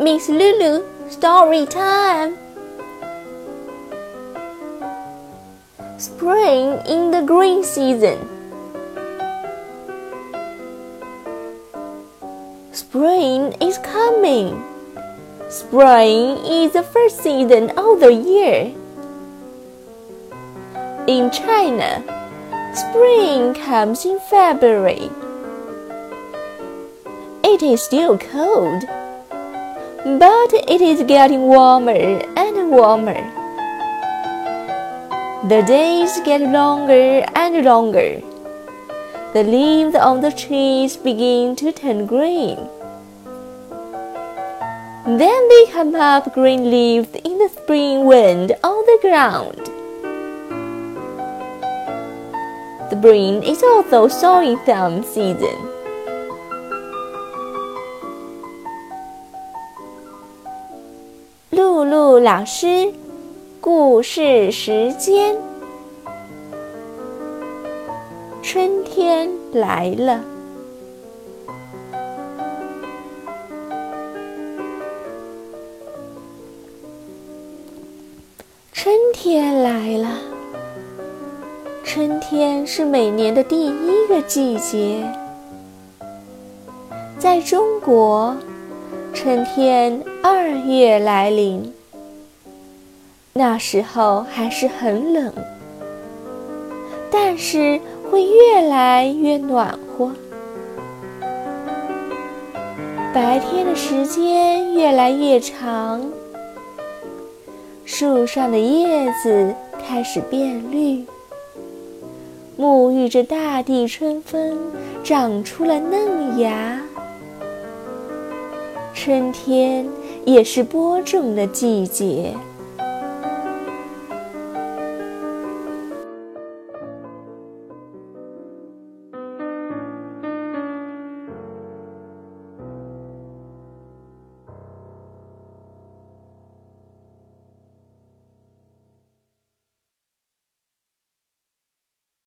Miss Lulu, story time. Spring in the green season. Spring is coming. Spring is the first season of the year. In China, spring comes in February. It is still cold, but it is getting warmer and warmer. The days get longer and longer. The leaves on the trees begin to turn green. Then they come up green leaves in the spring wind on the ground. The spring is also sowing time season. 露露老师，故事时间。春天来了，春天来了。春天是每年的第一个季节，在中国。春天二月来临，那时候还是很冷，但是会越来越暖和。白天的时间越来越长，树上的叶子开始变绿，沐浴着大地春风，长出了嫩芽。春天也是播种的季节。